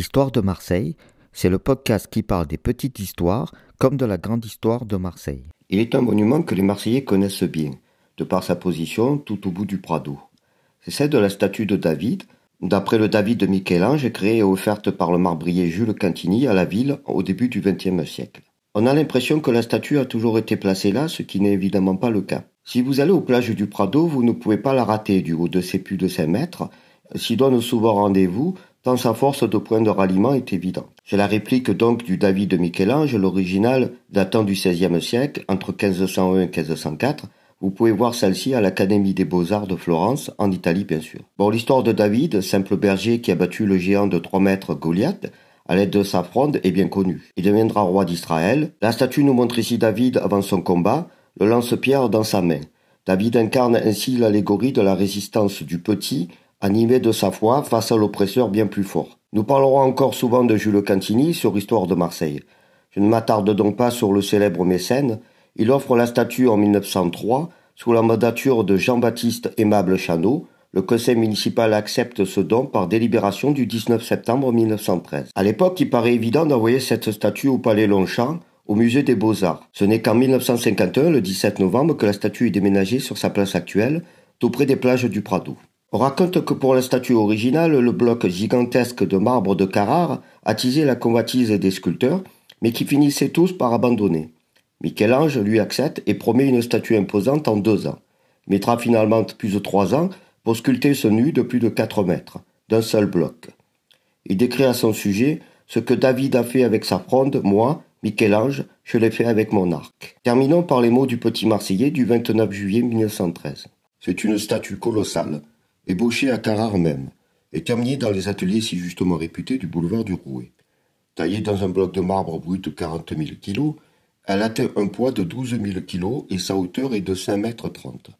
Histoire de Marseille, c'est le podcast qui parle des petites histoires comme de la grande histoire de Marseille. Il est un monument que les Marseillais connaissent bien, de par sa position tout au bout du Prado. C'est celle de la statue de David, d'après le David de Michel-Ange, créée et offerte par le marbrier Jules Cantini à la ville au début du XXe siècle. On a l'impression que la statue a toujours été placée là, ce qui n'est évidemment pas le cas. Si vous allez aux plages du Prado, vous ne pouvez pas la rater du haut de ses plus de 5 mètres, s'y donne souvent rendez-vous, tant sa force de point de ralliement est évidente. C'est la réplique donc du David de Michel-Ange, l'original datant du XVIe siècle, entre 1501 et 1504. Vous pouvez voir celle-ci à l'Académie des Beaux-Arts de Florence, en Italie bien sûr. Bon, l'histoire de David, simple berger qui a battu le géant de 3 mètres Goliath, à l'aide de sa fronde est bien connue. Il deviendra roi d'Israël. La statue nous montre ici David avant son combat, le lance-pierre dans sa main. David incarne ainsi l'allégorie de la résistance du petit animé de sa foi face à l'oppresseur bien plus fort. Nous parlerons encore souvent de Jules Cantini sur Histoire de Marseille. Je ne m'attarde donc pas sur le célèbre mécène. Il offre la statue en 1903 sous la mandature de Jean-Baptiste Aimable Chanot. Le conseil municipal accepte ce don par délibération du 19 septembre 1913. À l'époque, il paraît évident d'envoyer cette statue au Palais Longchamp, au musée des Beaux-Arts. Ce n'est qu'en 1951, le 17 novembre, que la statue est déménagée sur sa place actuelle, tout près des plages du Prado. On raconte que pour la statue originale, le bloc gigantesque de marbre de Carrare attisait la convoitise des sculpteurs, mais qui finissaient tous par abandonner. Michel-Ange lui accepte et promet une statue imposante en deux ans. Mettra finalement plus de trois ans pour sculpter ce nu de plus de quatre mètres, d'un seul bloc. Il décrit à son sujet ce que David a fait avec sa fronde, moi, Michel-Ange, je l'ai fait avec mon arc. Terminons par les mots du petit Marseillais du 29 juillet 1913. C'est une statue colossale, ébauchée à Carrare même, et terminée dans les ateliers si justement réputés du boulevard du Rouet. Taillée dans un bloc de marbre brut de 40 000 kilos, elle atteint un poids de 12 000 kilos et sa hauteur est de 5 mètres 30.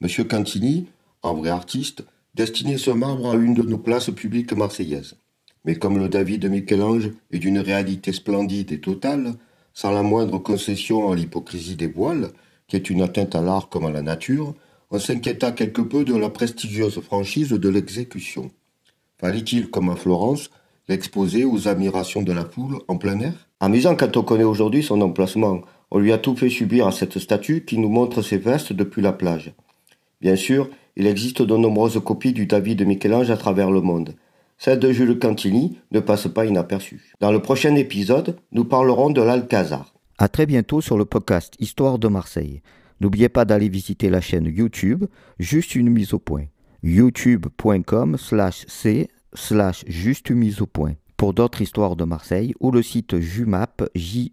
Monsieur Cantini, un vrai artiste, destinait ce marbre à une de nos places publiques marseillaises. Mais comme le David de Michel-Ange est d'une réalité splendide et totale, sans la moindre concession à l'hypocrisie des voiles, qui est une atteinte à l'art comme à la nature, on s'inquiéta quelque peu de la prestigieuse franchise de l'exécution. Fallait-il, comme à Florence, l'exposer aux admirations de la foule en plein air? Amusant quand on connaît aujourd'hui son emplacement. On lui a tout fait subir à cette statue qui nous montre ses vestes depuis la plage. Bien sûr, il existe de nombreuses copies du David de Michel-Ange à travers le monde. Celle de Jules Cantini ne passe pas inaperçue. Dans le prochain épisode, nous parlerons de l'Alcazar. À très bientôt sur le podcast Histoire de Marseille. N'oubliez pas d'aller visiter la chaîne YouTube, juste une mise au point. youtube.com slash c slash juste mise au point. Pour d'autres histoires de Marseille ou le site jumap, j